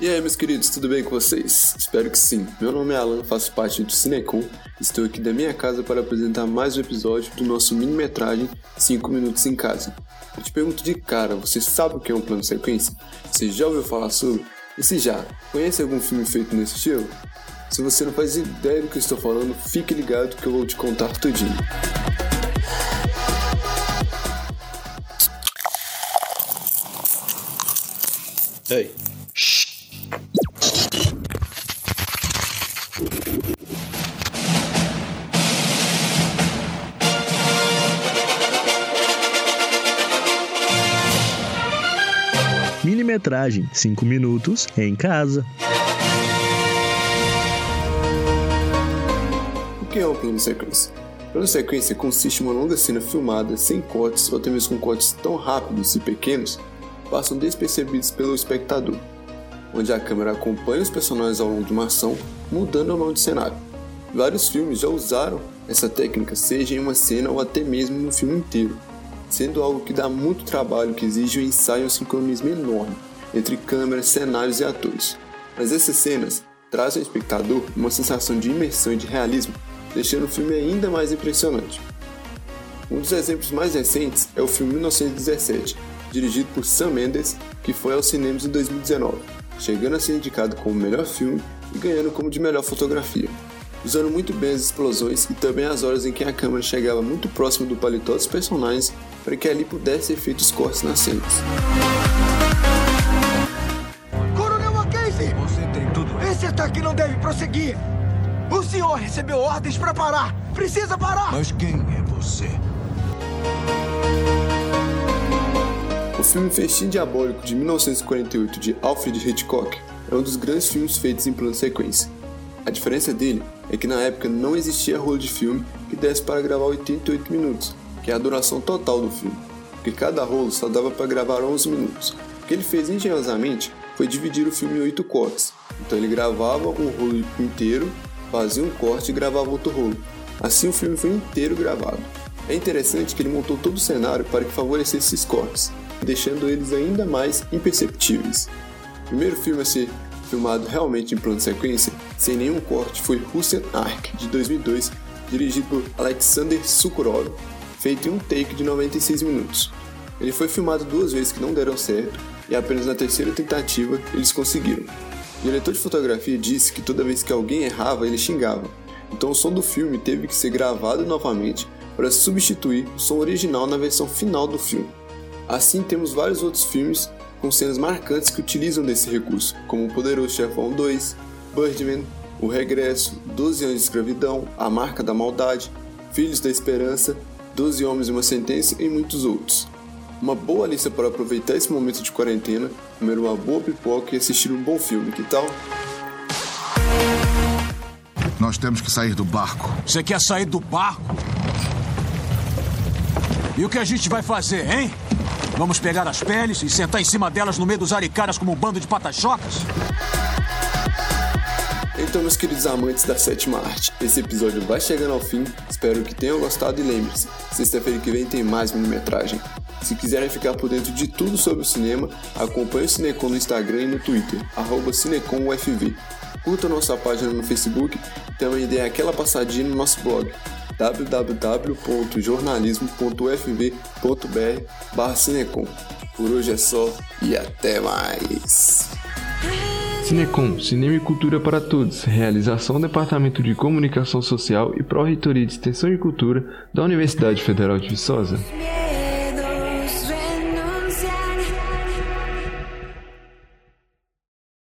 E aí, meus queridos, tudo bem com vocês? Espero que sim. Meu nome é Alan, faço parte do Cinecom. Estou aqui da minha casa para apresentar mais um episódio do nosso mini-metragem 5 Minutos em Casa. Eu te pergunto de cara, você sabe o que é um plano sequência? Você já ouviu falar sobre? E se já, conhece algum filme feito nesse estilo? Se você não faz ideia do que eu estou falando, fique ligado que eu vou te contar tudinho. Ei, Minimetragem 5 minutos em casa. O que é um plano sequência? Plano sequência consiste em uma longa cena filmada sem cortes ou até mesmo com cortes tão rápidos e pequenos passam despercebidos pelo espectador, onde a câmera acompanha os personagens ao longo de uma ação, mudando ou não de cenário. Vários filmes já usaram essa técnica, seja em uma cena ou até mesmo no filme inteiro, sendo algo que dá muito trabalho que exige um ensaio e um sincronismo enorme entre câmeras, cenários e atores. Mas essas cenas trazem ao espectador uma sensação de imersão e de realismo, deixando o filme ainda mais impressionante. Um dos exemplos mais recentes é o filme 1917, dirigido por Sam Mendes, que foi aos cinemas em 2019, chegando a ser indicado como melhor filme e ganhando como de melhor fotografia usando muito bem as explosões e também as horas em que a câmera chegava muito próximo do paletó dos personagens para que ali pudesse ser feitos cortes nas cenas. Prosseguir! O senhor recebeu ordens para parar! Precisa parar! Mas quem é você? O filme Festim Diabólico de 1948 de Alfred Hitchcock é um dos grandes filmes feitos em plano sequência. A diferença dele é que na época não existia rolo de filme que desse para gravar 88 minutos, que é a duração total do filme, porque cada rolo só dava para gravar 11 minutos. O que ele fez engenhosamente foi dividir o filme em 8 cortes, então ele gravava um rolo inteiro, fazia um corte e gravava outro rolo. Assim o filme foi inteiro gravado. É interessante que ele montou todo o cenário para que favorecesse esses cortes, deixando eles ainda mais imperceptíveis. O primeiro filme a ser filmado realmente em plano sequência, sem nenhum corte, foi Russian Ark, de 2002, dirigido por Alexander Sukurov, feito em um take de 96 minutos. Ele foi filmado duas vezes que não deram certo, e apenas na terceira tentativa eles conseguiram. O diretor de fotografia disse que toda vez que alguém errava, ele xingava, então o som do filme teve que ser gravado novamente para substituir o som original na versão final do filme. Assim, temos vários outros filmes com cenas marcantes que utilizam desse recurso, como O Poderoso Chefão 2, Birdman, O Regresso, 12 anos de escravidão, A Marca da Maldade, Filhos da Esperança, 12 Homens e uma Sentença e muitos outros. Uma boa lista para aproveitar esse momento de quarentena, comer uma boa pipoca e assistir um bom filme, que tal? Nós temos que sair do barco. Você quer sair do barco? E o que a gente vai fazer, hein? Vamos pegar as peles e sentar em cima delas no meio dos aricaras como um bando de patachocas? Então, meus queridos amantes da sétima arte, esse episódio vai chegando ao fim. Espero que tenham gostado e lembre-se, sexta-feira que vem tem mais minimetragem. Se quiserem ficar por dentro de tudo sobre o cinema, acompanhe o Cinecom no Instagram e no Twitter, CinecomUFV. Curta nossa página no Facebook e também dê aquela passadinha no nosso blog www.jornalismo.ufv.br Cinecom. Por hoje é só e até mais! Cinecom, Cinema e Cultura para Todos, realização Departamento de Comunicação Social e Pró-Reitoria de Extensão e Cultura da Universidade Federal de Viçosa.